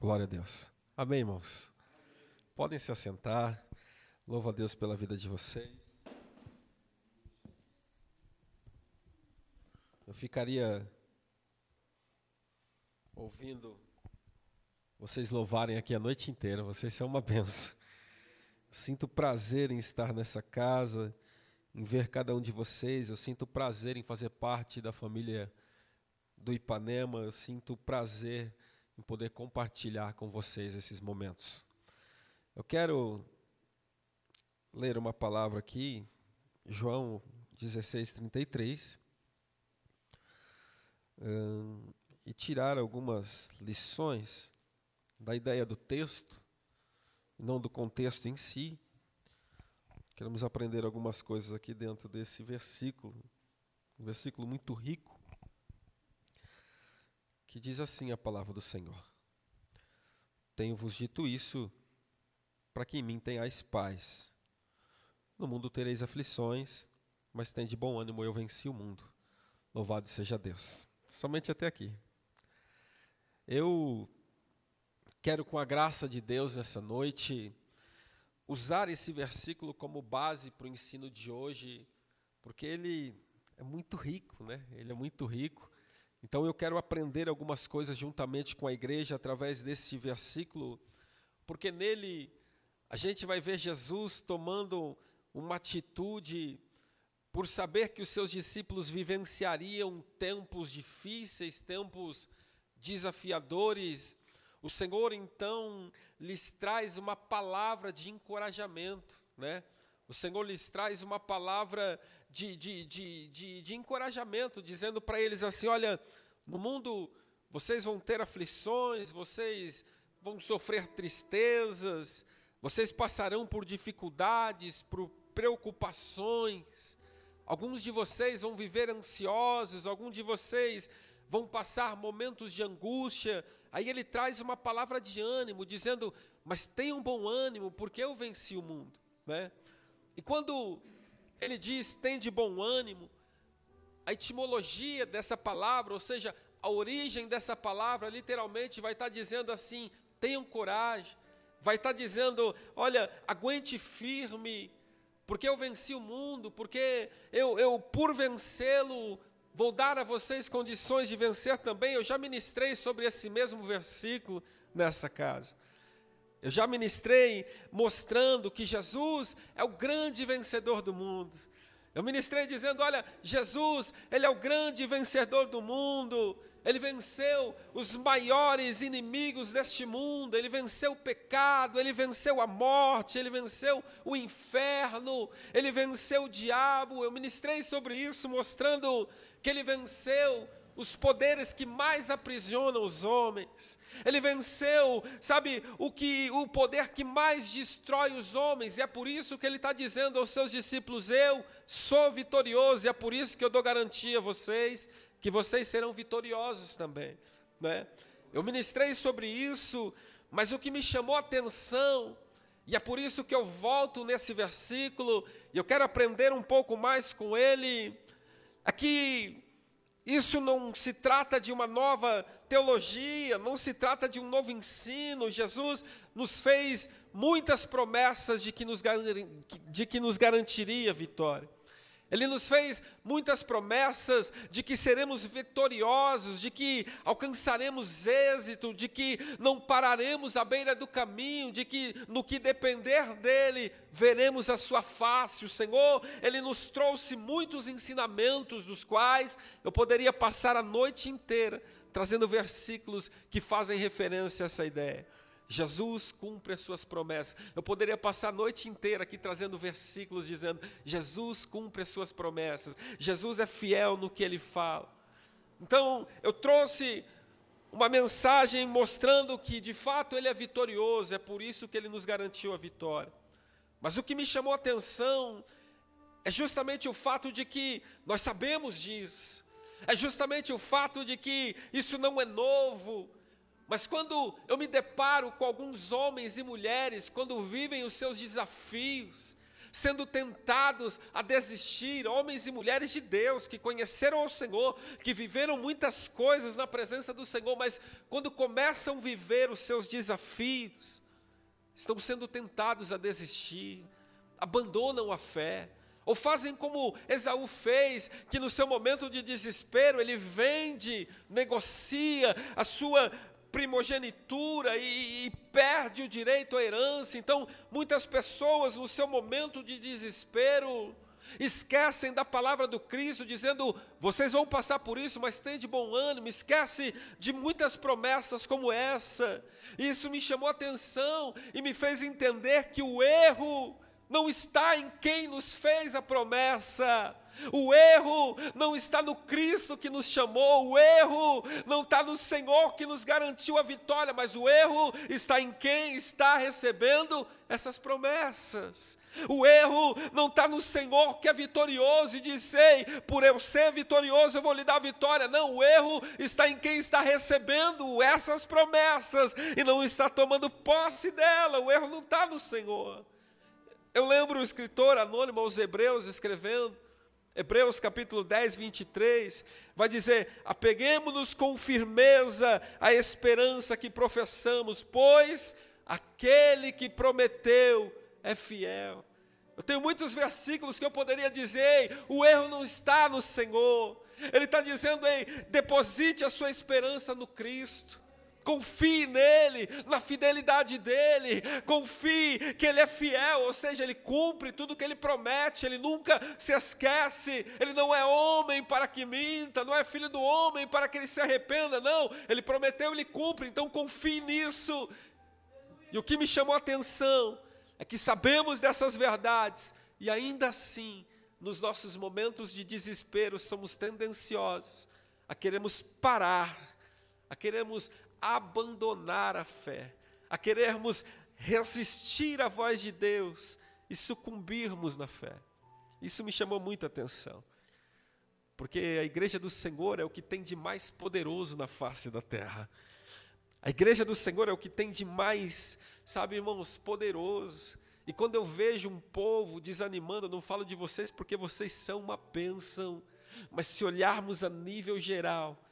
Glória a Deus. Amém, irmãos? Podem se assentar. Louvo a Deus pela vida de vocês. Eu ficaria ouvindo vocês louvarem aqui a noite inteira. Vocês são uma benção. Sinto prazer em estar nessa casa, em ver cada um de vocês. Eu sinto prazer em fazer parte da família do Ipanema. Eu sinto prazer em poder compartilhar com vocês esses momentos. Eu quero ler uma palavra aqui, João 16, 33, hum, e tirar algumas lições da ideia do texto, não do contexto em si. Queremos aprender algumas coisas aqui dentro desse versículo, um versículo muito rico que diz assim a palavra do Senhor: Tenho-vos dito isso para que em mim tenhais paz. No mundo tereis aflições, mas tem de bom ânimo, eu venci o mundo. Louvado seja Deus. Somente até aqui. Eu quero, com a graça de Deus nessa noite, usar esse versículo como base para o ensino de hoje, porque ele é muito rico, né? Ele é muito rico. Então eu quero aprender algumas coisas juntamente com a igreja através desse versículo, porque nele a gente vai ver Jesus tomando uma atitude por saber que os seus discípulos vivenciariam tempos difíceis, tempos desafiadores. O Senhor então lhes traz uma palavra de encorajamento, né? O Senhor lhes traz uma palavra de, de, de, de, de encorajamento, dizendo para eles assim: olha, no mundo vocês vão ter aflições, vocês vão sofrer tristezas, vocês passarão por dificuldades, por preocupações. Alguns de vocês vão viver ansiosos, alguns de vocês vão passar momentos de angústia. Aí ele traz uma palavra de ânimo, dizendo: Mas tenham bom ânimo, porque eu venci o mundo. Né? E quando ele diz tem de bom ânimo, a etimologia dessa palavra, ou seja, a origem dessa palavra, literalmente vai estar dizendo assim: tenham coragem, vai estar dizendo: olha, aguente firme, porque eu venci o mundo, porque eu, eu por vencê-lo, vou dar a vocês condições de vencer também. Eu já ministrei sobre esse mesmo versículo nessa casa. Eu já ministrei mostrando que Jesus é o grande vencedor do mundo. Eu ministrei dizendo: olha, Jesus, Ele é o grande vencedor do mundo. Ele venceu os maiores inimigos deste mundo, ele venceu o pecado, ele venceu a morte, ele venceu o inferno, ele venceu o diabo. Eu ministrei sobre isso, mostrando que ele venceu os poderes que mais aprisionam os homens. Ele venceu, sabe, o que o poder que mais destrói os homens. E é por isso que ele está dizendo aos seus discípulos: Eu sou vitorioso. E é por isso que eu dou garantia a vocês que vocês serão vitoriosos também, né? Eu ministrei sobre isso, mas o que me chamou a atenção e é por isso que eu volto nesse versículo e eu quero aprender um pouco mais com ele, é que isso não se trata de uma nova teologia, não se trata de um novo ensino. Jesus nos fez muitas promessas de que nos, de que nos garantiria vitória. Ele nos fez muitas promessas de que seremos vitoriosos, de que alcançaremos êxito, de que não pararemos à beira do caminho, de que no que depender dele veremos a sua face. O Senhor, ele nos trouxe muitos ensinamentos dos quais eu poderia passar a noite inteira trazendo versículos que fazem referência a essa ideia. Jesus cumpre as suas promessas. Eu poderia passar a noite inteira aqui trazendo versículos dizendo: Jesus cumpre as suas promessas, Jesus é fiel no que ele fala. Então, eu trouxe uma mensagem mostrando que de fato ele é vitorioso, é por isso que ele nos garantiu a vitória. Mas o que me chamou a atenção é justamente o fato de que nós sabemos disso, é justamente o fato de que isso não é novo, mas quando eu me deparo com alguns homens e mulheres, quando vivem os seus desafios, sendo tentados a desistir, homens e mulheres de Deus que conheceram o Senhor, que viveram muitas coisas na presença do Senhor, mas quando começam a viver os seus desafios, estão sendo tentados a desistir, abandonam a fé, ou fazem como Esaú fez, que no seu momento de desespero ele vende, negocia a sua primogenitura e, e, perde o direito à herança. Então, muitas pessoas, no seu momento de desespero, esquecem da palavra do Cristo, dizendo: vocês vão passar por isso, mas tem de bom ânimo. Esquece de muitas promessas como essa. Isso me chamou a atenção e me fez entender que o erro não está em quem nos fez a promessa. O erro não está no Cristo que nos chamou, o erro não está no Senhor que nos garantiu a vitória, mas o erro está em quem está recebendo essas promessas. O erro não está no Senhor que é vitorioso e diz: Ei, por eu ser vitorioso eu vou lhe dar a vitória. Não, o erro está em quem está recebendo essas promessas e não está tomando posse dela. O erro não está no Senhor. Eu lembro o escritor anônimo aos Hebreus escrevendo, Hebreus capítulo 10, 23, vai dizer: Apeguemos-nos com firmeza à esperança que professamos, pois aquele que prometeu é fiel. Eu tenho muitos versículos que eu poderia dizer: o erro não está no Senhor. Ele está dizendo: ei, deposite a sua esperança no Cristo confie nele, na fidelidade dele, confie que ele é fiel, ou seja, ele cumpre tudo que ele promete, ele nunca se esquece, ele não é homem para que minta, não é filho do homem para que ele se arrependa, não, ele prometeu, ele cumpre, então confie nisso. E o que me chamou a atenção é que sabemos dessas verdades e ainda assim, nos nossos momentos de desespero, somos tendenciosos a queremos parar, a queremos abandonar a fé, a querermos resistir à voz de Deus e sucumbirmos na fé. Isso me chamou muita atenção, porque a igreja do Senhor é o que tem de mais poderoso na face da terra. A igreja do Senhor é o que tem de mais, sabe, irmãos, poderoso. E quando eu vejo um povo desanimando, eu não falo de vocês porque vocês são uma bênção, mas se olharmos a nível geral,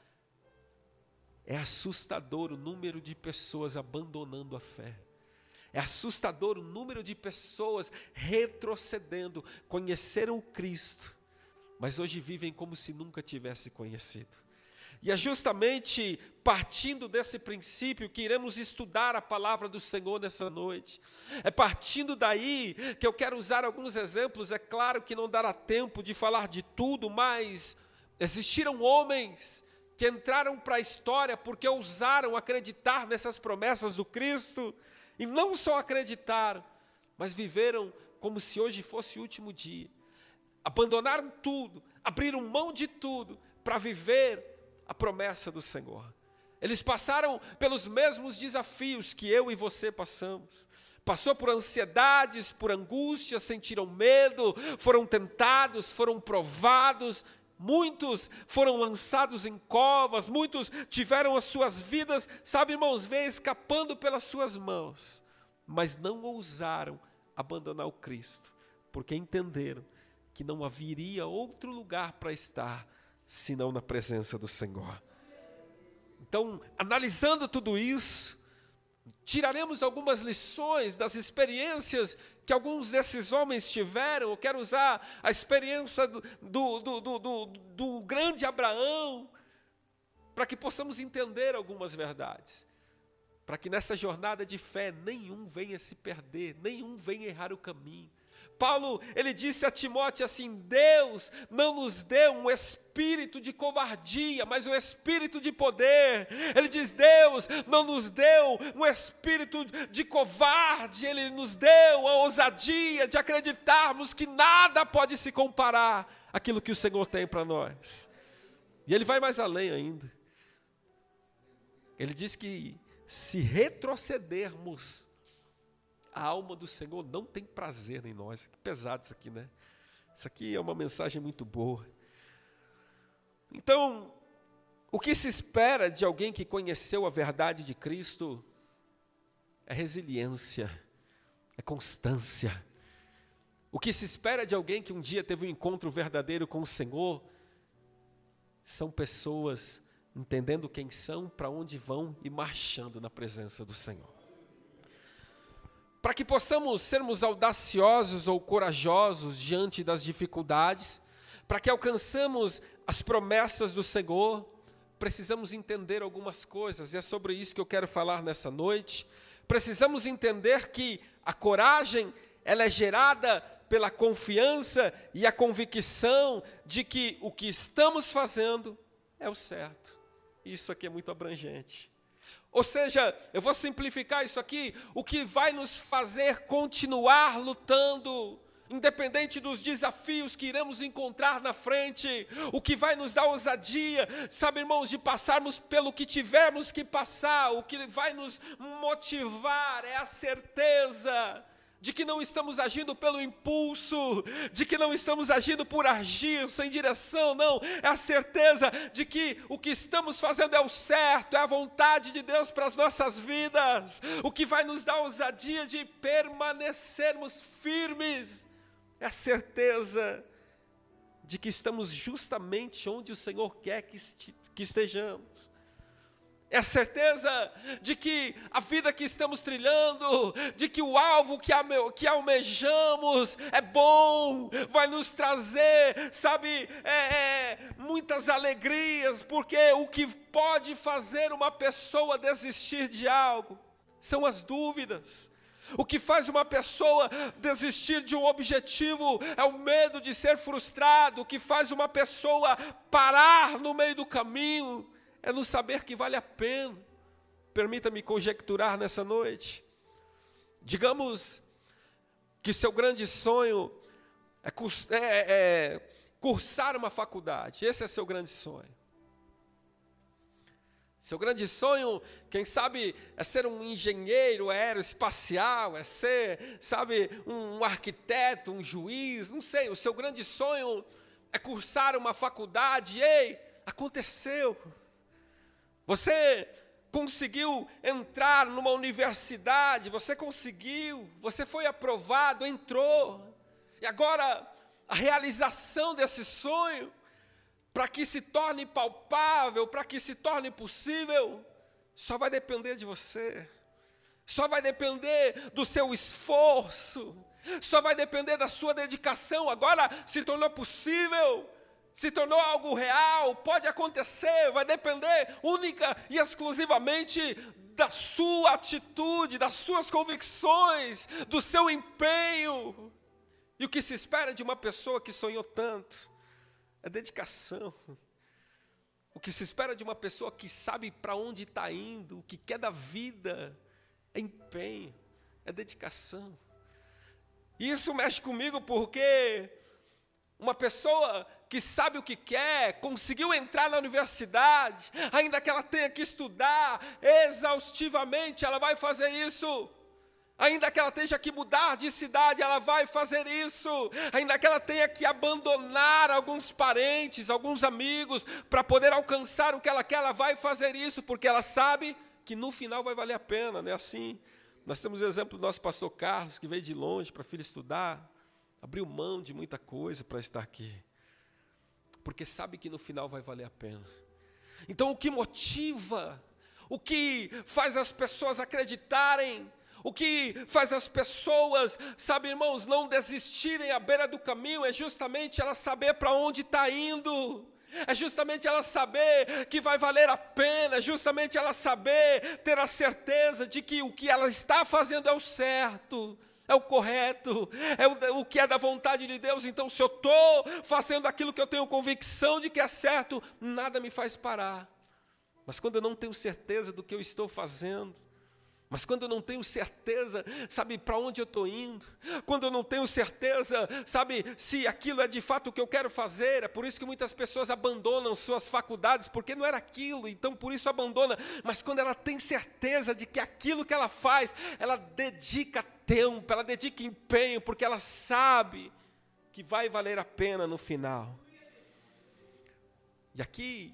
é assustador o número de pessoas abandonando a fé. É assustador o número de pessoas retrocedendo, conheceram o Cristo, mas hoje vivem como se nunca tivesse conhecido. E é justamente partindo desse princípio que iremos estudar a palavra do Senhor nessa noite. É partindo daí que eu quero usar alguns exemplos. É claro que não dará tempo de falar de tudo, mas existiram homens que entraram para a história porque ousaram acreditar nessas promessas do Cristo, e não só acreditaram, mas viveram como se hoje fosse o último dia. Abandonaram tudo, abriram mão de tudo para viver a promessa do Senhor. Eles passaram pelos mesmos desafios que eu e você passamos. Passou por ansiedades, por angústias, sentiram medo, foram tentados, foram provados, Muitos foram lançados em covas, muitos tiveram as suas vidas, sabe, irmãos, vê escapando pelas suas mãos, mas não ousaram abandonar o Cristo, porque entenderam que não haveria outro lugar para estar senão na presença do Senhor. Então, analisando tudo isso, tiraremos algumas lições das experiências que alguns desses homens tiveram. Eu quero usar a experiência do, do, do, do, do grande Abraão, para que possamos entender algumas verdades. Para que nessa jornada de fé nenhum venha se perder, nenhum venha errar o caminho. Paulo, ele disse a Timóteo assim: Deus não nos deu um espírito de covardia, mas um espírito de poder. Ele diz: Deus não nos deu um espírito de covarde, ele nos deu a ousadia de acreditarmos que nada pode se comparar àquilo que o Senhor tem para nós. E ele vai mais além ainda. Ele diz que se retrocedermos, a alma do Senhor não tem prazer em nós. Que pesado isso aqui, né? Isso aqui é uma mensagem muito boa. Então, o que se espera de alguém que conheceu a verdade de Cristo é resiliência, é constância. o que se espera de alguém que um dia teve um encontro verdadeiro com o Senhor, são pessoas entendendo quem são, para onde vão e marchando na presença do Senhor. Para que possamos sermos audaciosos ou corajosos diante das dificuldades, para que alcançamos as promessas do Senhor, precisamos entender algumas coisas, e é sobre isso que eu quero falar nessa noite. Precisamos entender que a coragem, ela é gerada pela confiança e a convicção de que o que estamos fazendo é o certo. Isso aqui é muito abrangente. Ou seja, eu vou simplificar isso aqui, o que vai nos fazer continuar lutando, independente dos desafios que iremos encontrar na frente, o que vai nos dar ousadia, sabe, irmãos, de passarmos pelo que tivermos que passar, o que vai nos motivar é a certeza de que não estamos agindo pelo impulso, de que não estamos agindo por agir sem direção, não, é a certeza de que o que estamos fazendo é o certo, é a vontade de Deus para as nossas vidas, o que vai nos dar ousadia de permanecermos firmes, é a certeza de que estamos justamente onde o Senhor quer que, estejamos. É a certeza de que a vida que estamos trilhando, de que o alvo que, almejamos é bom, vai nos trazer, sabe, é, é, muitas alegrias, porque o que pode fazer uma pessoa desistir de algo são as dúvidas. O que faz uma pessoa desistir de um objetivo é o medo de ser frustrado. O que faz uma pessoa parar no meio do caminho é no saber que vale a pena. Permita-me conjecturar nessa noite. Digamos que seu grande sonho é, é, é cursar uma faculdade. Esse é seu grande sonho. Seu grande sonho, quem sabe, é ser um engenheiro aeroespacial, é ser, sabe, um arquiteto, um juiz, não sei. O seu grande sonho é cursar uma faculdade. Ei, aconteceu. Você conseguiu entrar numa universidade, você conseguiu, você foi aprovado, entrou. E agora, a realização desse sonho, para que se torne palpável, para que se torne possível, só vai depender de você, só vai depender do seu esforço, só vai depender da sua dedicação. Agora se tornou possível se tornou algo real, pode acontecer, vai depender única e exclusivamente da sua atitude, das suas convicções, do seu empenho. E o que se espera de uma pessoa que sonhou tanto é dedicação. O que se espera de uma pessoa que sabe para onde está indo, o que quer da vida, é empenho, é dedicação. Isso mexe comigo porque uma pessoa que sabe o que quer, conseguiu entrar na universidade, ainda que ela tenha que estudar exaustivamente, ela vai fazer isso. Ainda que ela tenha que mudar de cidade, ela vai fazer isso. Ainda que ela tenha que abandonar alguns parentes, alguns amigos, para poder alcançar o que ela quer, ela vai fazer isso, porque ela sabe que no final vai valer a pena, não é assim? Nós temos o exemplo do nosso pastor Carlos, que veio de longe para a filha estudar, abriu mão de muita coisa para estar aqui porque sabe que no final vai valer a pena. Então, o que motiva, o que faz as pessoas acreditarem, o que faz as pessoas, sabe, irmãos, não desistirem à beira do caminho é justamente ela saber para onde está indo. É justamente ela saber que vai valer a pena, é justamente ela saber, ter a certeza de que o que ela está fazendo é o certo é o correto, é o, o, que é da vontade de Deus. Então, se eu estou fazendo aquilo que eu tenho convicção de que é certo, nada me faz parar. Mas quando eu não tenho certeza do que eu estou fazendo, mas quando eu não tenho certeza, sabe, para onde eu estou indo, quando eu não tenho certeza, sabe, se aquilo é de fato o que eu quero fazer, é por isso que muitas pessoas abandonam suas faculdades, porque não era aquilo, então por isso abandona. Mas quando ela tem certeza de que aquilo que ela faz, ela dedica tempo, ela dedica empenho, porque ela sabe que vai valer a pena no final. E aqui,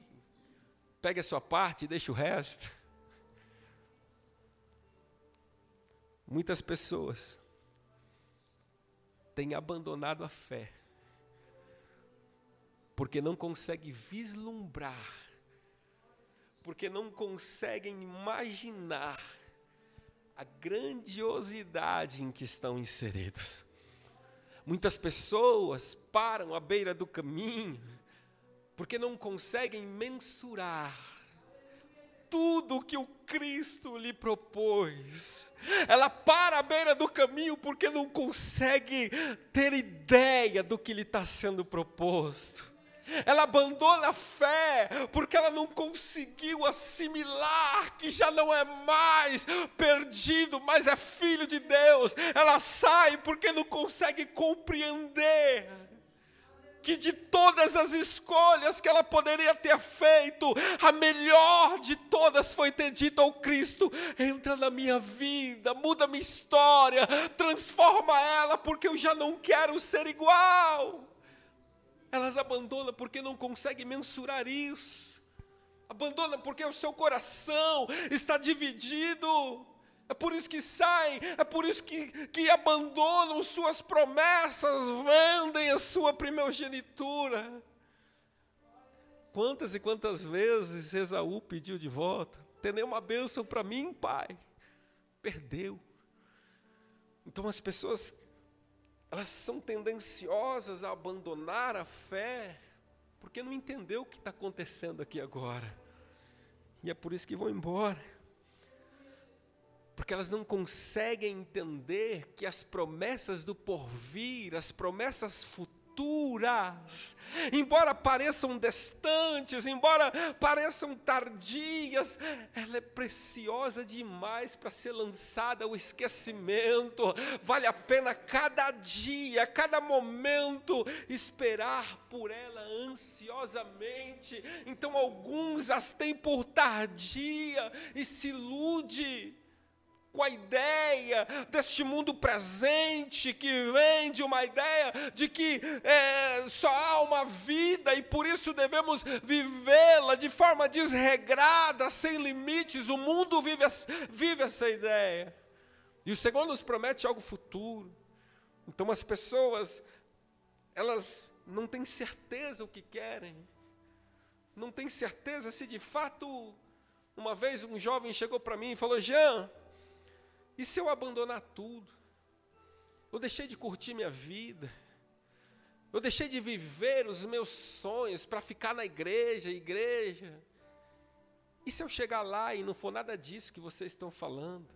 pegue a sua parte e deixe o resto. Muitas pessoas tem abandonado a fé, porque não consegue vislumbrar, porque não conseguem imaginar a grandiosidade em que estão inseridos. Muitas pessoas param à beira do caminho porque não conseguem mensurar tudo que o Cristo lhe propôs. Ela para à beira do caminho porque não consegue ter ideia do que lhe está sendo proposto. Ela abandona a fé porque ela não conseguiu assimilar que já não é mais perdido, mas é filho de Deus. Ela sai porque não consegue compreender que de todas as escolhas que ela poderia ter feito, a melhor de todas foi ter dito ao Cristo: entra na minha vida, muda minha história, transforma ela, porque eu já não quero ser igual. Elas abandonam porque não conseguem mensurar isso. Abandona porque o seu coração está dividido. É por isso que saem, é por isso que, que abandonam suas promessas, vendem a sua primogenitura. Quantas e quantas vezes Esaú pediu de volta? Tem nenhuma bênção para mim, pai. Perdeu. Então as pessoas, elas são tendenciosas a abandonar a fé, porque não entendeu o que está acontecendo aqui agora. E é por isso que vão embora porque elas não conseguem entender que as promessas do porvir, as promessas futuras, embora pareçam distantes, embora pareçam tardias, ela é preciosa demais para ser lançada ao esquecimento. Vale a pena cada dia, cada momento esperar por ela ansiosamente. Então alguns as têm por tardia e se ilude com a ideia deste mundo presente que vem de uma ideia de que é, só há uma vida e por isso devemos vivê-la de forma desregrada, sem limites. O mundo vive, vive essa ideia. E o Senhor nos promete algo futuro. Então as pessoas, elas não têm certeza o que querem, não têm certeza se de fato. Uma vez um jovem chegou para mim e falou: Jean, e se eu abandonar tudo? Eu deixei de curtir minha vida. Eu deixei de viver os meus sonhos para ficar na igreja, igreja. E se eu chegar lá e não for nada disso que vocês estão falando?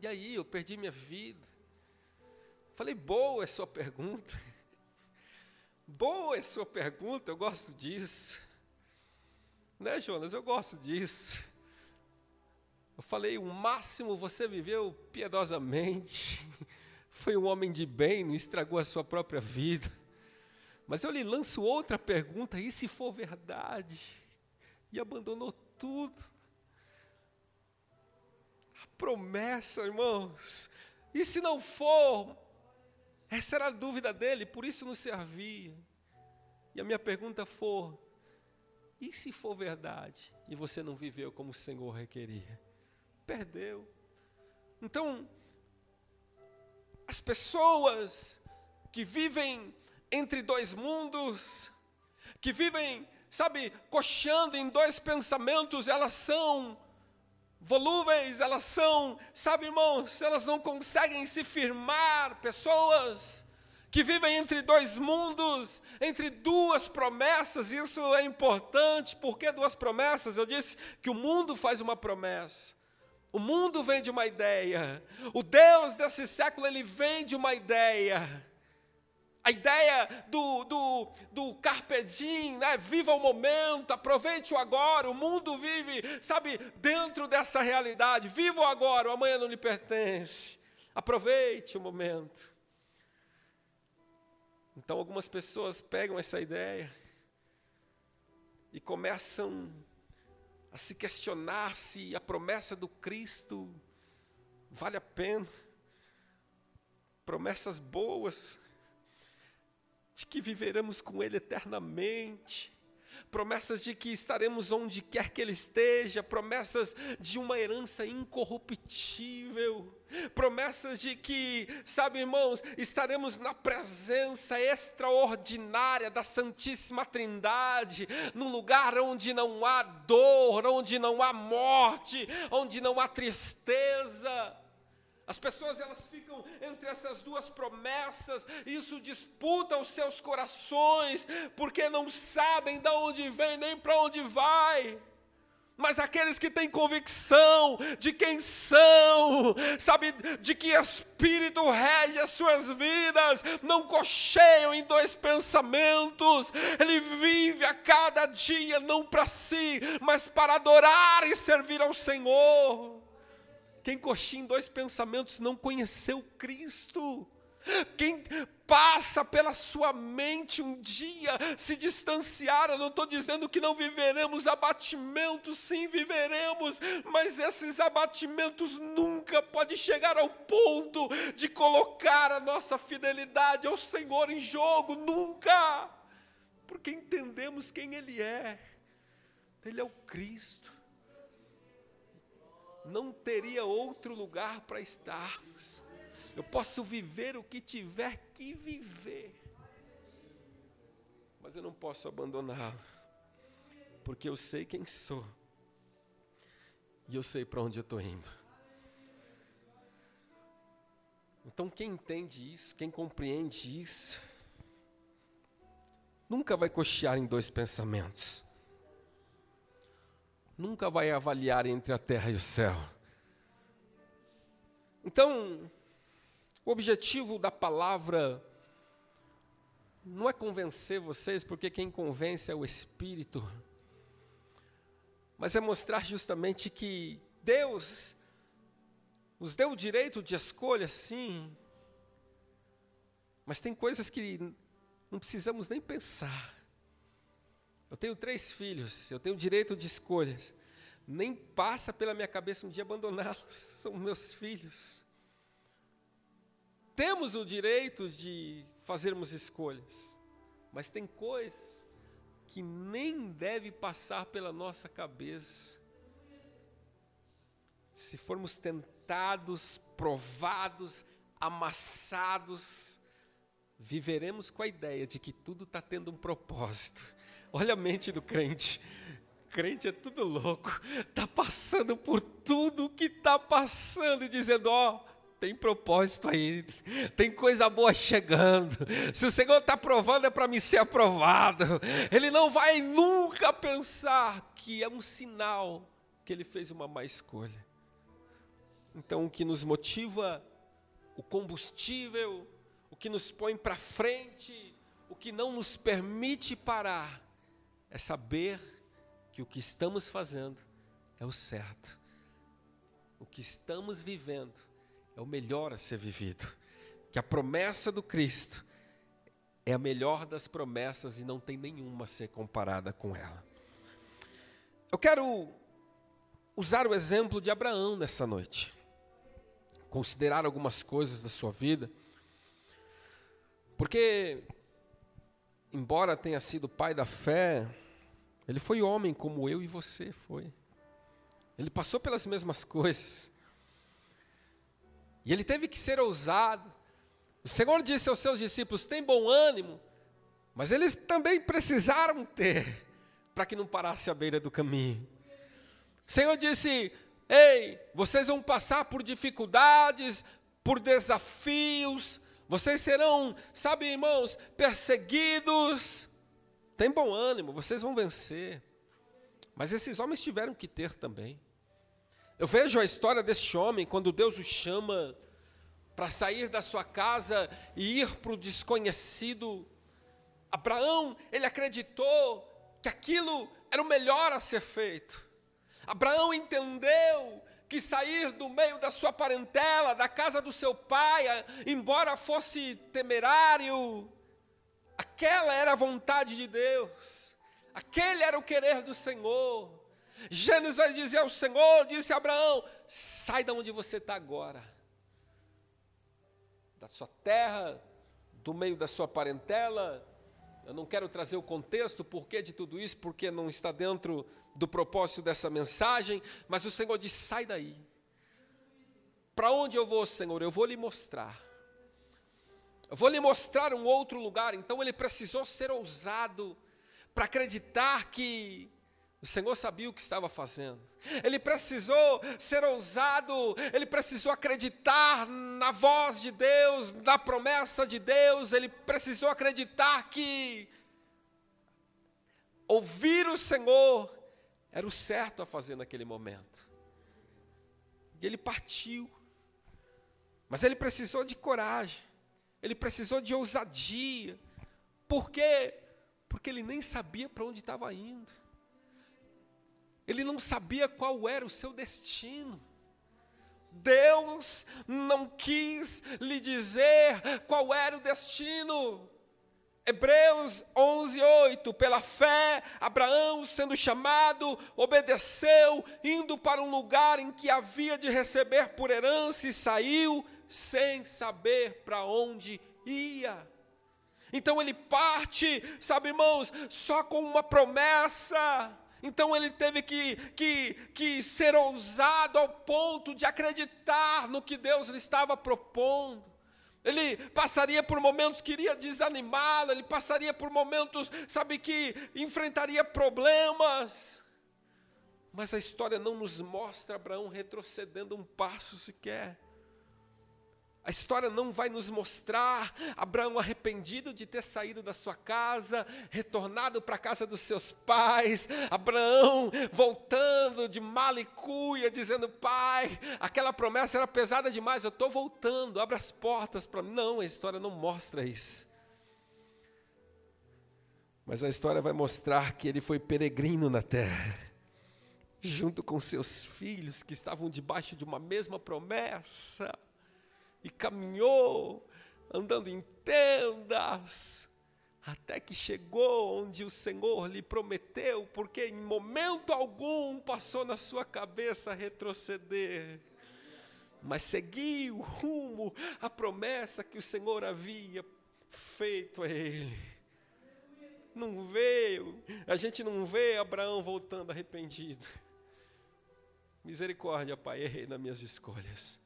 E aí, eu perdi minha vida. Falei, boa é sua pergunta. Boa é sua pergunta, eu gosto disso. Né, Jonas? Eu gosto disso. Eu falei, o máximo você viveu piedosamente, foi um homem de bem, não estragou a sua própria vida. Mas eu lhe lanço outra pergunta, e se for verdade? E abandonou tudo. A promessa, irmãos. E se não for? Essa era a dúvida dele, por isso não servia. E a minha pergunta for: e se for verdade e você não viveu como o Senhor requeria? Perdeu. Então, as pessoas que vivem entre dois mundos, que vivem, sabe, coxando em dois pensamentos, elas são volúveis, elas são, sabe, irmãos, elas não conseguem se firmar, pessoas que vivem entre dois mundos, entre duas promessas, isso é importante, porque duas promessas? Eu disse que o mundo faz uma promessa, o mundo vem de uma ideia. O Deus desse século, ele vem de uma ideia. A ideia do, do, do carpe diem, né? viva o momento, aproveite o agora. O mundo vive, sabe, dentro dessa realidade. Viva o agora, o amanhã não lhe pertence. Aproveite o momento. Então, algumas pessoas pegam essa ideia e começam a se questionar se a promessa do Cristo vale a pena. Promessas boas, de que viveremos com Ele eternamente, promessas de que estaremos onde quer que Ele esteja, promessas de uma herança incorruptível, promessas de que, sabe, irmãos, estaremos na presença extraordinária da Santíssima Trindade, num lugar onde não há dor, onde não há morte, onde não há tristeza. As pessoas elas ficam entre essas duas promessas, isso disputa os seus corações, porque não sabem de onde vem nem para onde vai. Mas aqueles que têm convicção de quem são, sabe, de que Espírito rege as suas vidas, não cocheiam em dois pensamentos, ele vive a cada dia não para si, mas para adorar e servir ao Senhor. Quem coxinha em dois pensamentos não conheceu Cristo. Quem passa pela sua mente um dia se distanciar, eu não estou dizendo que não viveremos abatimentos, sim viveremos, mas esses abatimentos nunca pode chegar ao ponto de colocar a nossa fidelidade ao Senhor em jogo, nunca, porque entendemos quem Ele é, Ele é o Cristo. Não teria outro lugar para estarmos. Eu posso viver o que tiver que viver, mas eu não posso abandoná-lo, porque eu sei quem sou e eu sei para onde eu estou indo. Então, quem entende isso, quem compreende isso, nunca vai cochear em dois pensamentos nunca vai avaliar entre a terra e o céu. Então, o objetivo da palavra não é convencer vocês, porque quem convence é o Espírito, mas é mostrar justamente que Deus nos deu o direito de escolha, sim, mas tem coisas que não precisamos nem pensar. Eu tenho três filhos, eu tenho direito de escolhas. Nem passa pela minha cabeça um dia abandoná-los, são meus filhos. Temos o direito de fazermos escolhas, mas tem coisas que nem deve passar pela nossa cabeça. Se formos tentados, provados, amassados, viveremos com a ideia de que tudo está tendo um propósito Olha a mente do crente. Crente é tudo louco, está passando por tudo que está passando e dizendo: Ó, tem propósito aí, tem coisa boa chegando. Se o Senhor está provando, é para me ser aprovado. Ele não vai nunca pensar que é um sinal que ele fez uma má escolha. Então, o que nos motiva, o combustível, o que nos põe para frente, o que não nos permite parar, é saber que o que estamos fazendo é o certo. O que estamos vivendo é o melhor a ser vivido. Que a promessa do Cristo é a melhor das promessas e não tem nenhuma a ser comparada com ela. Eu quero usar o exemplo de Abraão nessa noite. Considerar algumas coisas da sua vida. Porque embora tenha sido pai da fé, ele foi homem como eu e você foi. Ele passou pelas mesmas coisas. E ele teve que ser ousado. O Senhor disse aos seus discípulos: tem bom ânimo, mas eles também precisaram ter, para que não parasse à beira do caminho. O Senhor disse: Ei, vocês vão passar por dificuldades, por desafios, vocês serão, sabe, irmãos, perseguidos. Tem bom ânimo, vocês vão vencer. Mas esses homens tiveram que ter também. Eu vejo a história desse homem quando Deus o chama para sair da sua casa e ir para o desconhecido. Abraão, ele acreditou que aquilo era o melhor a ser feito. Abraão entendeu que sair do meio da sua parentela, da casa do seu pai, embora fosse temerário, aquela era a vontade de Deus, aquele era o querer do Senhor. Gênesis vai dizer ao Senhor, disse a Abraão: sai da onde você está agora, da sua terra, do meio da sua parentela, Eu não quero trazer o contexto, porquê de tudo isso, porque não está dentro do propósito dessa mensagem, mas o Senhor diz: sai daí. Para onde eu vou, Senhor? Eu vou lhe mostrar. Eu vou lhe mostrar um outro lugar. Então ele precisou ser ousado para acreditar que o Senhor sabia o que estava fazendo. Ele precisou ser ousado, ele precisou acreditar na voz de Deus, na promessa de Deus, ele precisou acreditar que ouvir o Senhor era o certo a fazer naquele momento. E ele partiu. Mas ele precisou de coragem, ele precisou de ousadia. Por quê? Porque ele nem sabia para onde estava indo. Ele não sabia qual era o seu destino. Deus não quis lhe dizer qual era o destino. Hebreus 11, 8. Pela fé, Abraão, sendo chamado, obedeceu, indo para um lugar em que havia de receber por herança e saiu sem saber para onde ia. Então ele parte, sabe, irmãos, só com uma promessa então ele teve que, que, que ser ousado ao ponto de acreditar no que Deus lhe estava propondo. Ele passaria por momentos que iria desanimá-lo, ele passaria por momentos, sabe, que enfrentaria problemas. Mas a história não nos mostra Abraão retrocedendo um passo sequer. A história não vai nos mostrar Abraão arrependido de ter saído da sua casa, retornado para a casa dos seus pais, Abraão voltando de malicuia, dizendo: Pai, aquela promessa era pesada demais, eu estou voltando, abre as portas para mim. Não, a história não mostra isso. Mas a história vai mostrar que ele foi peregrino na terra, junto com seus filhos que estavam debaixo de uma mesma promessa e caminhou, andando em tendas, até que chegou onde o Senhor lhe prometeu, porque em momento algum passou na sua cabeça retroceder, mas seguiu rumo, a promessa que o Senhor havia feito a ele. Não veio, a gente não vê Abraão voltando arrependido. Misericórdia, Pai, errei nas minhas escolhas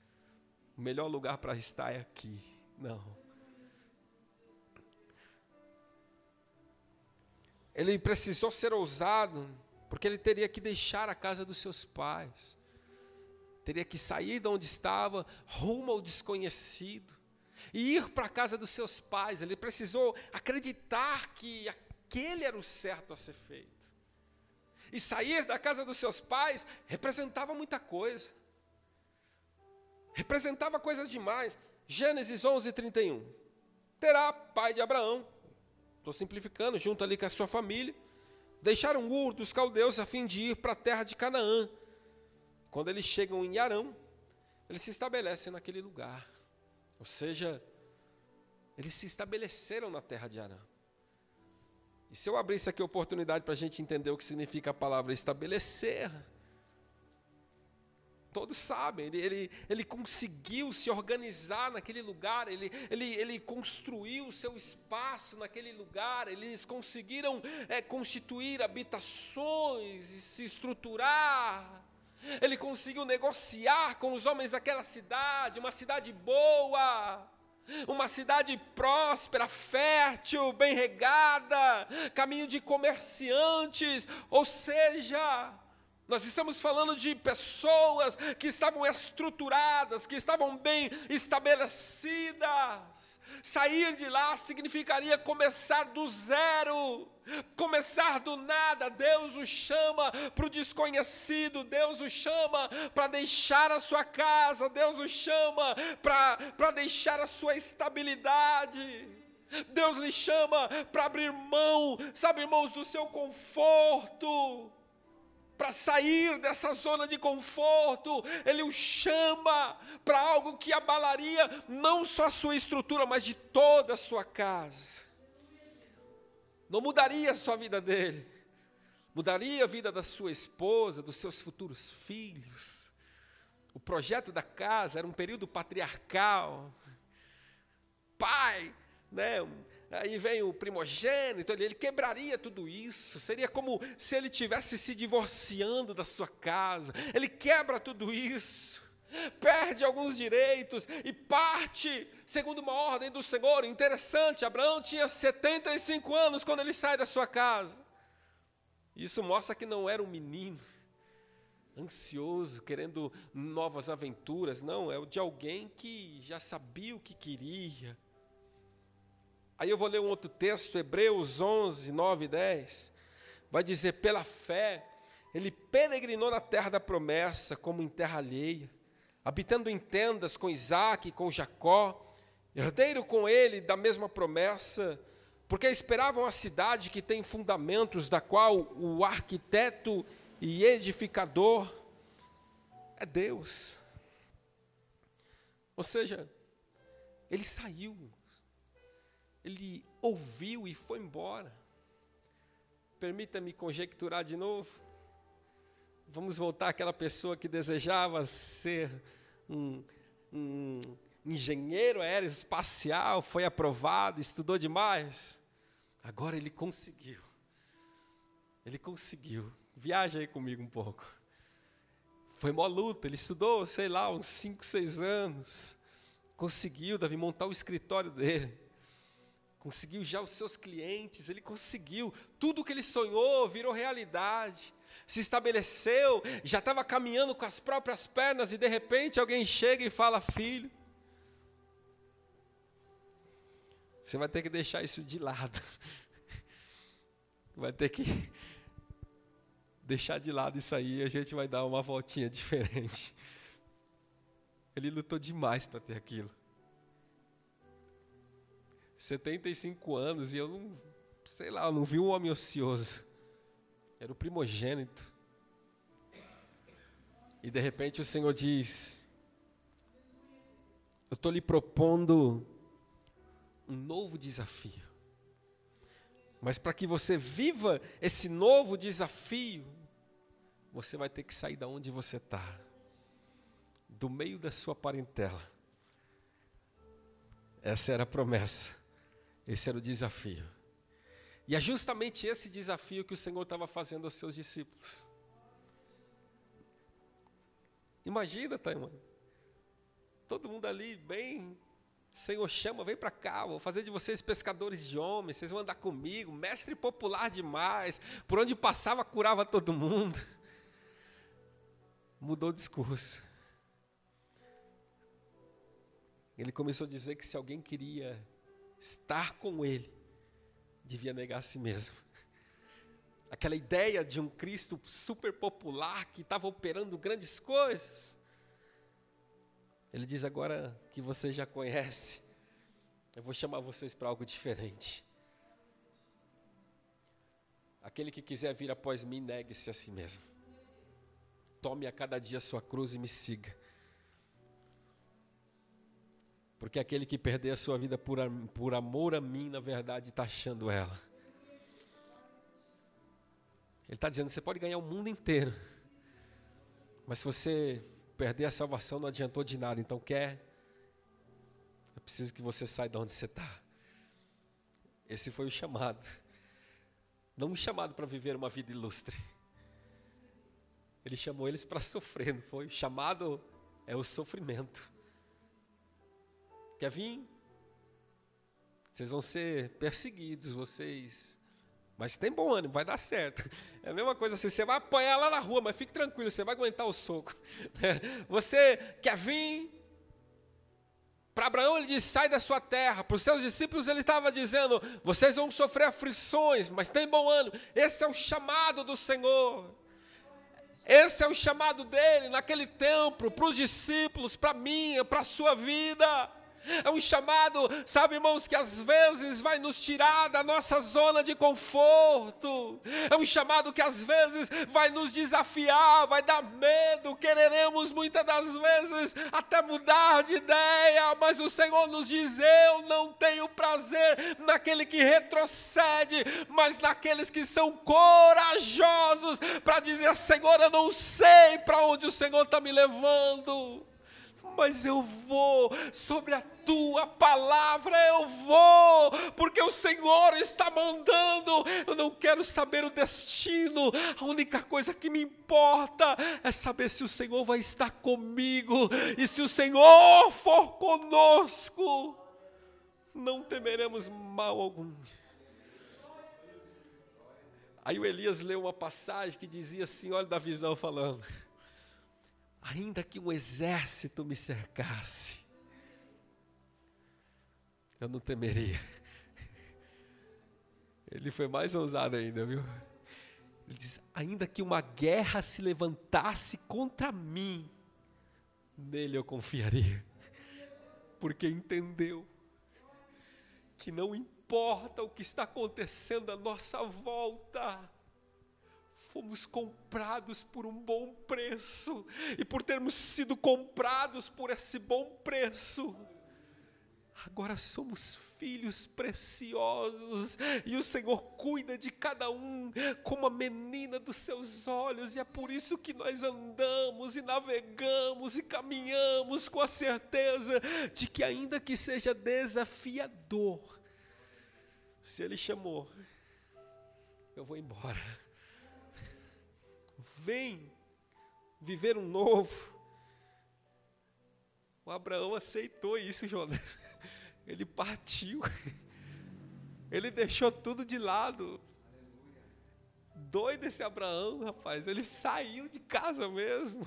o melhor lugar para estar é aqui. Não. Ele precisou ser ousado, porque ele teria que deixar a casa dos seus pais, teria que sair de onde estava, rumo ao desconhecido, e ir para a casa dos seus pais. Ele precisou acreditar que aquele era o certo a ser feito. E sair da casa dos seus pais representava muita coisa representava coisa demais. Gênesis 11, 31. Terá, pai de Abraão, estou simplificando, junto ali com a sua família, deixaram Ur dos caldeus a fim de ir para a terra de Canaã. Quando eles chegam em Arão, eles se estabelecem naquele lugar. Ou seja, eles se estabeleceram na terra de Arão. E se eu abrisse aqui a oportunidade para a gente entender o que significa a palavra estabelecer, Todos sabem, ele, ele, ele conseguiu se organizar naquele lugar, ele, ele, ele construiu o seu espaço naquele lugar, eles conseguiram é, constituir habitações e se estruturar. Ele conseguiu negociar com os homens daquela cidade, uma cidade boa, uma cidade próspera, fértil, bem regada, caminho de comerciantes, ou seja, nós estamos falando de pessoas que estavam estruturadas, que estavam bem estabelecidas. Sair de lá significaria começar do zero, começar do nada. Deus o chama para o desconhecido, Deus o chama para deixar a sua casa, Deus o chama para deixar a sua estabilidade. Deus lhe chama para abrir mão, sabe, irmãos, do seu conforto para sair dessa zona de conforto, Ele o chama para algo que abalaria não só a sua estrutura, mas de toda a sua casa. Não mudaria a sua vida dele, mudaria a vida da sua esposa, dos seus futuros filhos. O projeto da casa era um período patriarcal. Pai, né, aí vem o primogênito, ele, ele quebraria tudo isso. Seria como se ele tivesse se divorciando da sua casa. Ele quebra tudo isso perde alguns direitos e parte segundo uma ordem do Senhor. Interessante, Abraão tinha 75 anos quando ele sai da sua casa. Isso mostra que não era um menino ansioso, querendo novas aventuras, não, é de alguém que já sabia o que queria. Aí eu vou ler um outro texto, Hebreus 11, 9 e 10. Vai dizer: pela fé, ele peregrinou na terra da promessa, como em terra alheia habitando em tendas com Isaac e com Jacó, herdeiro com ele da mesma promessa, porque esperavam a cidade que tem fundamentos, da qual o arquiteto e edificador é Deus. Ou seja, ele saiu, ele ouviu e foi embora. Permita-me conjecturar de novo. Vamos voltar àquela pessoa que desejava ser um, um engenheiro aeroespacial, foi aprovado, estudou demais. Agora ele conseguiu. Ele conseguiu. Viaja aí comigo um pouco. Foi uma luta, ele estudou, sei lá, uns 5, 6 anos. Conseguiu, Davi, montar o escritório dele. Conseguiu já os seus clientes, ele conseguiu. Tudo que ele sonhou virou realidade se estabeleceu, já estava caminhando com as próprias pernas e de repente alguém chega e fala: Filho, você vai ter que deixar isso de lado. Vai ter que deixar de lado isso aí e a gente vai dar uma voltinha diferente. Ele lutou demais para ter aquilo. 75 anos e eu não, sei lá, eu não vi um homem ocioso. Era o primogênito. E de repente o Senhor diz: Eu estou lhe propondo um novo desafio. Mas para que você viva esse novo desafio, você vai ter que sair da onde você está, do meio da sua parentela. Essa era a promessa, esse era o desafio. E é justamente esse desafio que o Senhor estava fazendo aos seus discípulos. Imagina, Taimã. Todo mundo ali, bem. Senhor chama, vem para cá, vou fazer de vocês pescadores de homens, vocês vão andar comigo, mestre popular demais, por onde passava curava todo mundo. Mudou o discurso. Ele começou a dizer que se alguém queria estar com ele, devia negar a si mesmo. Aquela ideia de um Cristo super popular que estava operando grandes coisas. Ele diz agora que você já conhece, eu vou chamar vocês para algo diferente. Aquele que quiser vir após mim, negue-se a si mesmo. Tome a cada dia sua cruz e me siga. Porque aquele que perder a sua vida por, por amor a mim, na verdade, está achando ela. Ele está dizendo: você pode ganhar o mundo inteiro, mas se você perder a salvação, não adiantou de nada. Então, quer? Eu preciso que você saia de onde você está. Esse foi o chamado. Não um chamado para viver uma vida ilustre. Ele chamou eles para sofrer, não foi? O chamado é o sofrimento. Quer vir? Vocês vão ser perseguidos, vocês. Mas tem bom ânimo, vai dar certo. É a mesma coisa assim, você vai apanhar lá na rua, mas fique tranquilo, você vai aguentar o soco. Você quer vir? Para Abraão ele diz: sai da sua terra. Para os seus discípulos ele estava dizendo: vocês vão sofrer aflições, mas tem bom ânimo. Esse é o chamado do Senhor. Esse é o chamado dele naquele tempo, para os discípulos, para mim, para a sua vida. É um chamado, sabe, irmãos, que às vezes vai nos tirar da nossa zona de conforto. É um chamado que às vezes vai nos desafiar, vai dar medo. Quereremos muitas das vezes até mudar de ideia, mas o Senhor nos diz: Eu não tenho prazer naquele que retrocede, mas naqueles que são corajosos para dizer: Senhor, eu não sei para onde o Senhor está me levando mas eu vou, sobre a tua palavra eu vou, porque o Senhor está mandando. Eu não quero saber o destino, a única coisa que me importa é saber se o Senhor vai estar comigo, e se o Senhor for conosco, não temeremos mal algum. Aí o Elias leu uma passagem que dizia assim: olha da visão falando ainda que um exército me cercasse, eu não temeria. Ele foi mais ousado ainda, viu? Ele diz: ainda que uma guerra se levantasse contra mim, nele eu confiaria, porque entendeu que não importa o que está acontecendo à nossa volta, fomos comprados por um bom preço, e por termos sido comprados por esse bom preço, agora somos filhos preciosos, e o Senhor cuida de cada um como a menina dos seus olhos, e é por isso que nós andamos e navegamos e caminhamos com a certeza de que, ainda que seja desafiador, se Ele chamou, eu vou embora vem viver um novo. O Abraão aceitou isso, Jonas. Ele partiu. Ele deixou tudo de lado. Doido esse Abraão, rapaz. Ele saiu de casa mesmo.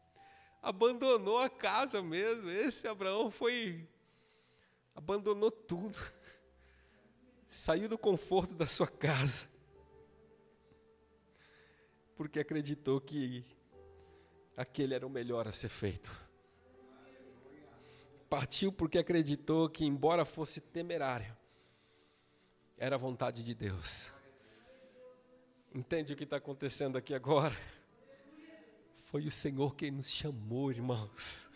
Abandonou a casa mesmo. Esse Abraão foi. Abandonou tudo. Saiu do conforto da sua casa porque acreditou que aquele era o melhor a ser feito. Partiu porque acreditou que, embora fosse temerário, era a vontade de Deus. Entende o que está acontecendo aqui agora? Foi o Senhor quem nos chamou, irmãos.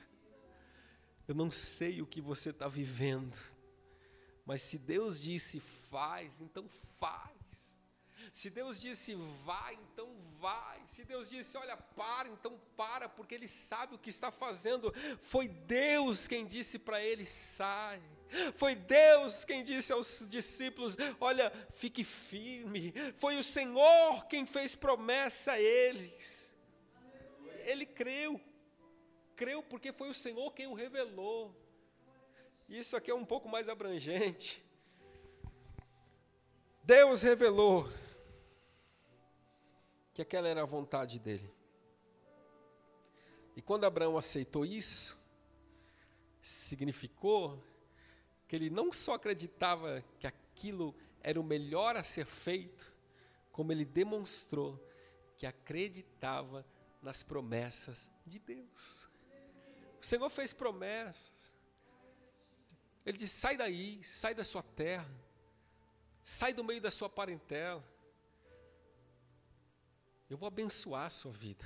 Eu não sei o que você está vivendo, mas se Deus disse faz, então faz. Se Deus disse vai, então vai. Se Deus disse olha, para, então para, porque Ele sabe o que está fazendo. Foi Deus quem disse para ele: sai. Foi Deus quem disse aos discípulos: Olha, fique firme. Foi o Senhor quem fez promessa a eles. Ele creu, creu porque foi o Senhor quem o revelou. Isso aqui é um pouco mais abrangente. Deus revelou que aquela era a vontade dele. E quando Abraão aceitou isso, significou que ele não só acreditava que aquilo era o melhor a ser feito, como ele demonstrou que acreditava nas promessas de Deus. O Senhor fez promessas. Ele disse: sai daí, sai da sua terra, sai do meio da sua parentela eu vou abençoar a sua vida.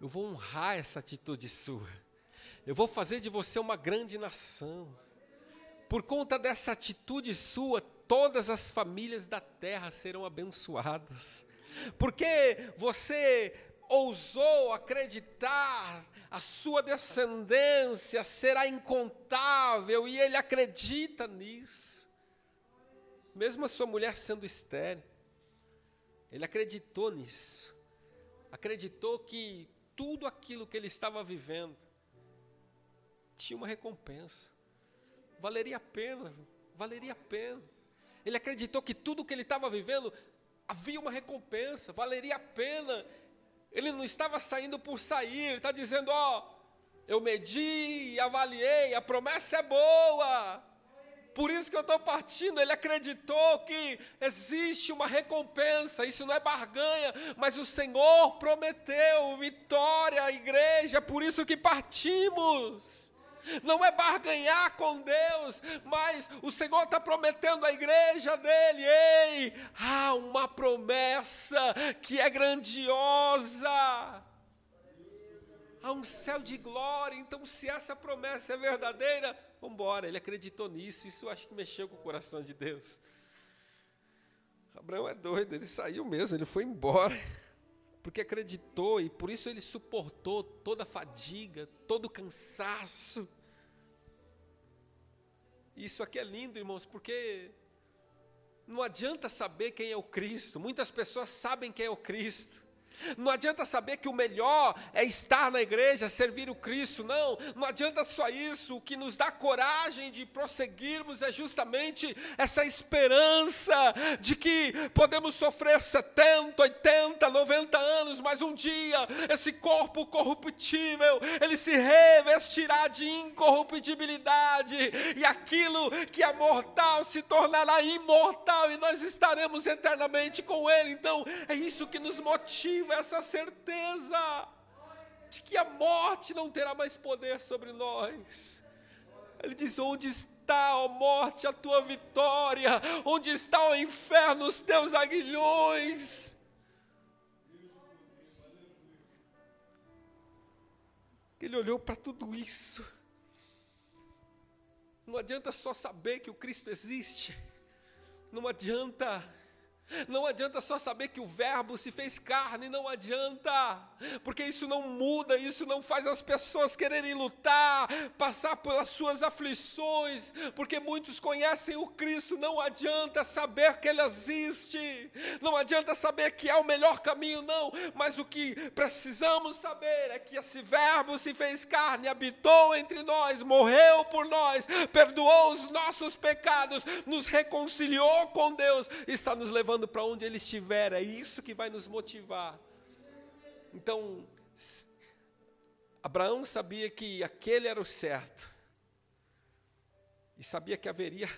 Eu vou honrar essa atitude sua. Eu vou fazer de você uma grande nação. Por conta dessa atitude sua, todas as famílias da terra serão abençoadas. Porque você ousou acreditar, a sua descendência será incontável e ele acredita nisso. Mesmo a sua mulher sendo estéril, ele acreditou nisso. Acreditou que tudo aquilo que ele estava vivendo tinha uma recompensa. Valeria a pena, valeria a pena. Ele acreditou que tudo que ele estava vivendo havia uma recompensa, valeria a pena. Ele não estava saindo por sair, ele está dizendo: Ó, oh, eu medi avaliei, a promessa é boa, por isso que eu estou partindo. Ele acreditou que existe uma recompensa, isso não é barganha, mas o Senhor prometeu vitória à igreja, por isso que partimos. Não é barganhar com Deus, mas o Senhor está prometendo à igreja dele: ei, há uma promessa que é grandiosa há um céu de glória. Então, se essa promessa é verdadeira, vamos embora. Ele acreditou nisso, isso acho que mexeu com o coração de Deus. Abraão é doido, ele saiu mesmo, ele foi embora, porque acreditou e por isso ele suportou toda a fadiga, todo o cansaço. Isso aqui é lindo, irmãos, porque não adianta saber quem é o Cristo. Muitas pessoas sabem quem é o Cristo, não adianta saber que o melhor é estar na igreja, servir o Cristo, não. Não adianta só isso. O que nos dá coragem de prosseguirmos é justamente essa esperança de que podemos sofrer 70, 80, 90 anos, mas um dia esse corpo corruptível, ele se revestirá de incorruptibilidade e aquilo que é mortal se tornará imortal e nós estaremos eternamente com ele. Então, é isso que nos motiva essa certeza de que a morte não terá mais poder sobre nós. Ele diz: Onde está, ó morte, a tua vitória? Onde está o inferno, os teus aguilhões? Ele olhou para tudo isso. Não adianta só saber que o Cristo existe. Não adianta não adianta só saber que o Verbo se fez carne, não adianta, porque isso não muda, isso não faz as pessoas quererem lutar, passar pelas suas aflições, porque muitos conhecem o Cristo, não adianta saber que Ele existe, não adianta saber que é o melhor caminho, não, mas o que precisamos saber é que esse Verbo se fez carne, habitou entre nós, morreu por nós, perdoou os nossos pecados, nos reconciliou com Deus, está nos levando levando para onde Ele estiver, é isso que vai nos motivar. Então, Abraão sabia que aquele era o certo, e sabia que haveria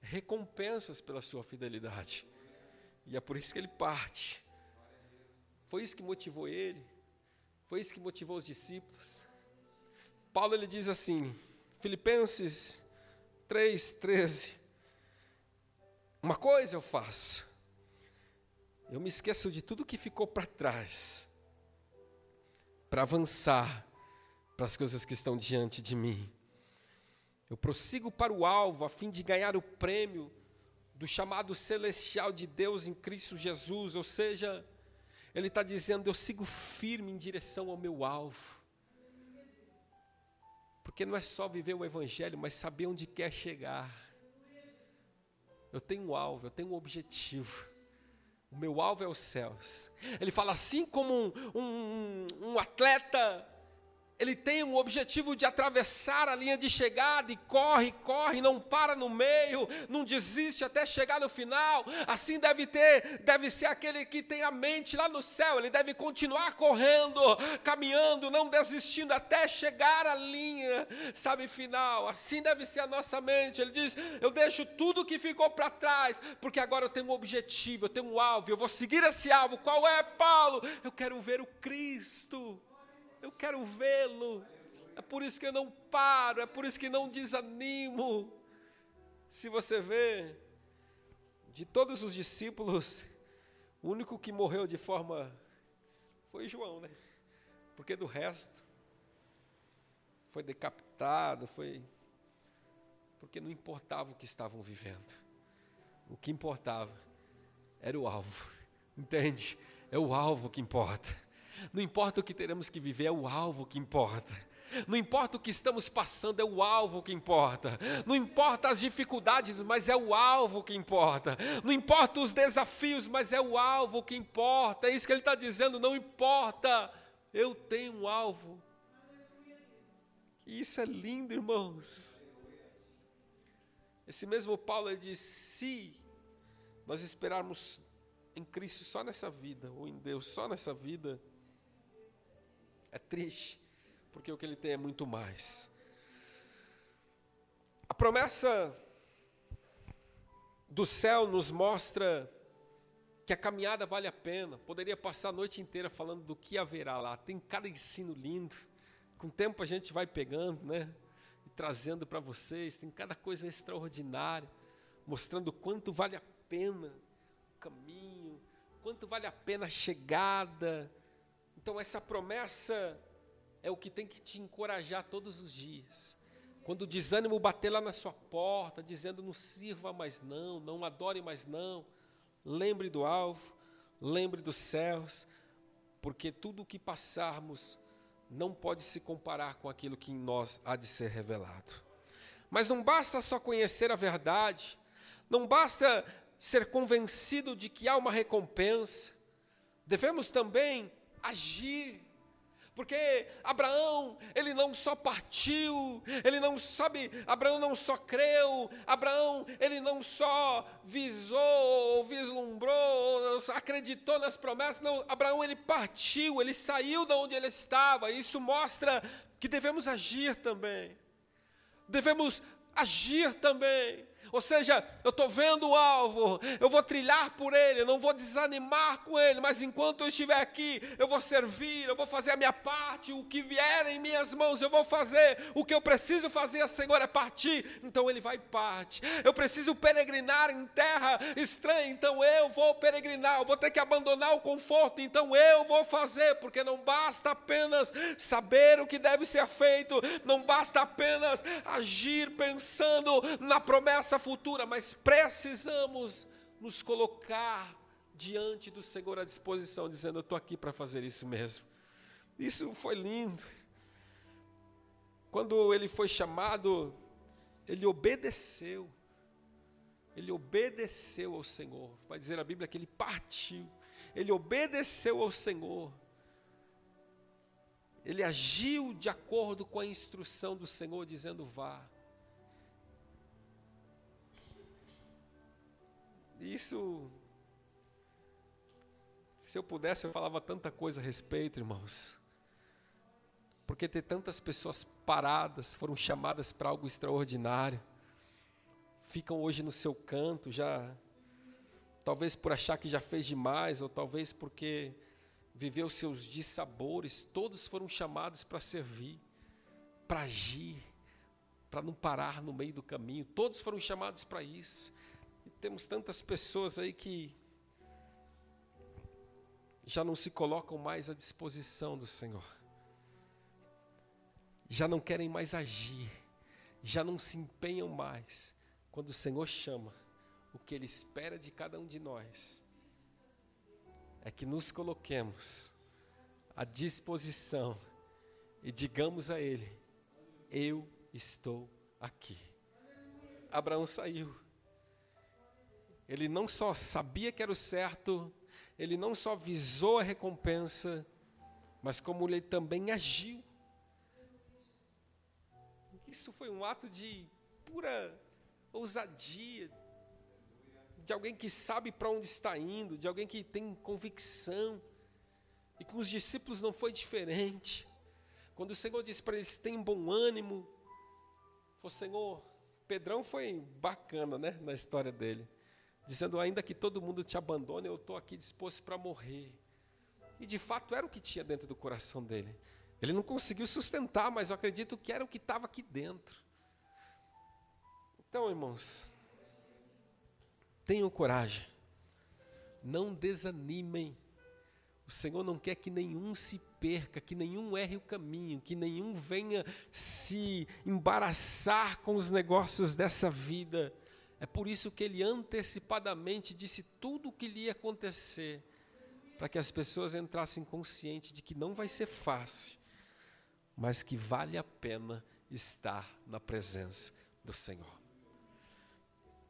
recompensas pela sua fidelidade, e é por isso que ele parte. Foi isso que motivou ele, foi isso que motivou os discípulos. Paulo ele diz assim, Filipenses 3,13: Uma coisa eu faço, eu me esqueço de tudo que ficou para trás, para avançar para as coisas que estão diante de mim. Eu prossigo para o alvo a fim de ganhar o prêmio do chamado celestial de Deus em Cristo Jesus, ou seja, ele está dizendo: eu sigo firme em direção ao meu alvo. Porque não é só viver o Evangelho, mas saber onde quer chegar. Eu tenho um alvo, eu tenho um objetivo. O meu alvo é os céus. Ele fala assim como um, um, um atleta ele tem um objetivo de atravessar a linha de chegada e corre, corre, não para no meio, não desiste até chegar no final. Assim deve ter, deve ser aquele que tem a mente lá no céu, ele deve continuar correndo, caminhando, não desistindo até chegar à linha, sabe, final. Assim deve ser a nossa mente. Ele diz: "Eu deixo tudo que ficou para trás, porque agora eu tenho um objetivo, eu tenho um alvo, eu vou seguir esse alvo. Qual é, Paulo? Eu quero ver o Cristo. Eu quero vê-lo. É por isso que eu não paro, é por isso que não desanimo. Se você vê, de todos os discípulos, o único que morreu de forma foi João, né? Porque do resto foi decapitado, foi porque não importava o que estavam vivendo. O que importava era o alvo. Entende? É o alvo que importa. Não importa o que teremos que viver, é o alvo que importa. Não importa o que estamos passando, é o alvo que importa. Não importa as dificuldades, mas é o alvo que importa. Não importa os desafios, mas é o alvo que importa. É isso que ele está dizendo, não importa. Eu tenho um alvo. Isso é lindo, irmãos. Esse mesmo Paulo diz: se nós esperarmos em Cristo só nessa vida, ou em Deus só nessa vida, é triste, porque o que ele tem é muito mais. A promessa do céu nos mostra que a caminhada vale a pena. Poderia passar a noite inteira falando do que haverá lá. Tem cada ensino lindo. Com o tempo a gente vai pegando, né? E trazendo para vocês. Tem cada coisa extraordinária, mostrando quanto vale a pena o caminho, quanto vale a pena a chegada, então, essa promessa é o que tem que te encorajar todos os dias. Quando o desânimo bater lá na sua porta, dizendo não sirva mais não, não adore mais não, lembre do alvo, lembre dos céus, porque tudo o que passarmos não pode se comparar com aquilo que em nós há de ser revelado. Mas não basta só conhecer a verdade, não basta ser convencido de que há uma recompensa, devemos também agir porque Abraão, ele não só partiu, ele não sabe, Abraão não só creu, Abraão, ele não só visou, vislumbrou, acreditou nas promessas, não, Abraão ele partiu, ele saiu de onde ele estava. Isso mostra que devemos agir também. Devemos agir também. Ou seja, eu estou vendo o alvo, eu vou trilhar por ele, eu não vou desanimar com ele, mas enquanto eu estiver aqui, eu vou servir, eu vou fazer a minha parte, o que vier em minhas mãos, eu vou fazer, o que eu preciso fazer, Senhor, é partir, então ele vai parte. Eu preciso peregrinar em terra estranha, então eu vou peregrinar, eu vou ter que abandonar o conforto, então eu vou fazer, porque não basta apenas saber o que deve ser feito, não basta apenas agir pensando na promessa futura, mas precisamos nos colocar diante do Senhor à disposição, dizendo: Eu estou aqui para fazer isso mesmo. Isso foi lindo. Quando ele foi chamado, ele obedeceu. Ele obedeceu ao Senhor. Vai dizer a Bíblia que ele partiu. Ele obedeceu ao Senhor. Ele agiu de acordo com a instrução do Senhor, dizendo: Vá. Isso, se eu pudesse, eu falava tanta coisa a respeito, irmãos. Porque ter tantas pessoas paradas, foram chamadas para algo extraordinário, ficam hoje no seu canto, já, talvez por achar que já fez demais, ou talvez porque viveu seus dissabores, todos foram chamados para servir, para agir, para não parar no meio do caminho, todos foram chamados para isso. Temos tantas pessoas aí que já não se colocam mais à disposição do Senhor, já não querem mais agir, já não se empenham mais. Quando o Senhor chama, o que Ele espera de cada um de nós é que nos coloquemos à disposição e digamos a Ele: Eu estou aqui. Abraão saiu ele não só sabia que era o certo, ele não só visou a recompensa, mas como ele também agiu. Isso foi um ato de pura ousadia, de alguém que sabe para onde está indo, de alguém que tem convicção. E com os discípulos não foi diferente. Quando o Senhor disse para eles: tenham bom ânimo, foi Senhor. Pedrão foi bacana, né, na história dele dizendo: ainda que todo mundo te abandone, eu estou aqui disposto para morrer. E de fato era o que tinha dentro do coração dele. Ele não conseguiu sustentar, mas eu acredito que era o que estava aqui dentro. Então, irmãos, tenham coragem, não desanimem. O Senhor não quer que nenhum se perca, que nenhum erre o caminho, que nenhum venha se embaraçar com os negócios dessa vida. É por isso que ele antecipadamente disse tudo o que lhe ia acontecer, para que as pessoas entrassem conscientes de que não vai ser fácil, mas que vale a pena estar na presença do Senhor.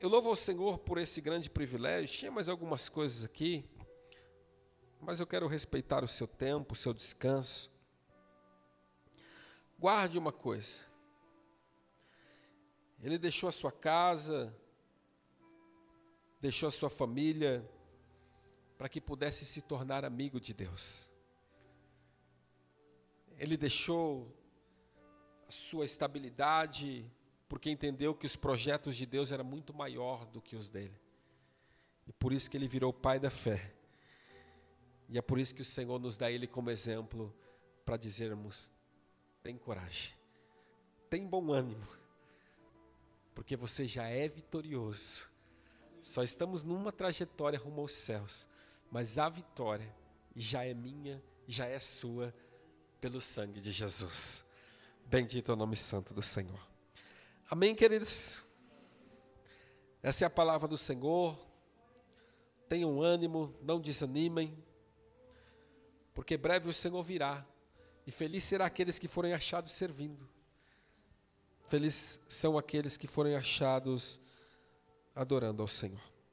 Eu louvo ao Senhor por esse grande privilégio. Tinha mais algumas coisas aqui, mas eu quero respeitar o seu tempo, o seu descanso. Guarde uma coisa. Ele deixou a sua casa, deixou a sua família para que pudesse se tornar amigo de Deus. Ele deixou a sua estabilidade porque entendeu que os projetos de Deus eram muito maior do que os dele. E por isso que ele virou pai da fé. E é por isso que o Senhor nos dá ele como exemplo para dizermos: tem coragem, tem bom ânimo, porque você já é vitorioso só estamos numa trajetória rumo aos céus, mas a vitória já é minha, já é sua, pelo sangue de Jesus. Bendito é o nome santo do Senhor. Amém, queridos? Essa é a palavra do Senhor. Tenham ânimo, não desanimem. porque breve o Senhor virá, e feliz será aqueles que forem achados servindo. Felizes são aqueles que forem achados adorando ao Senhor.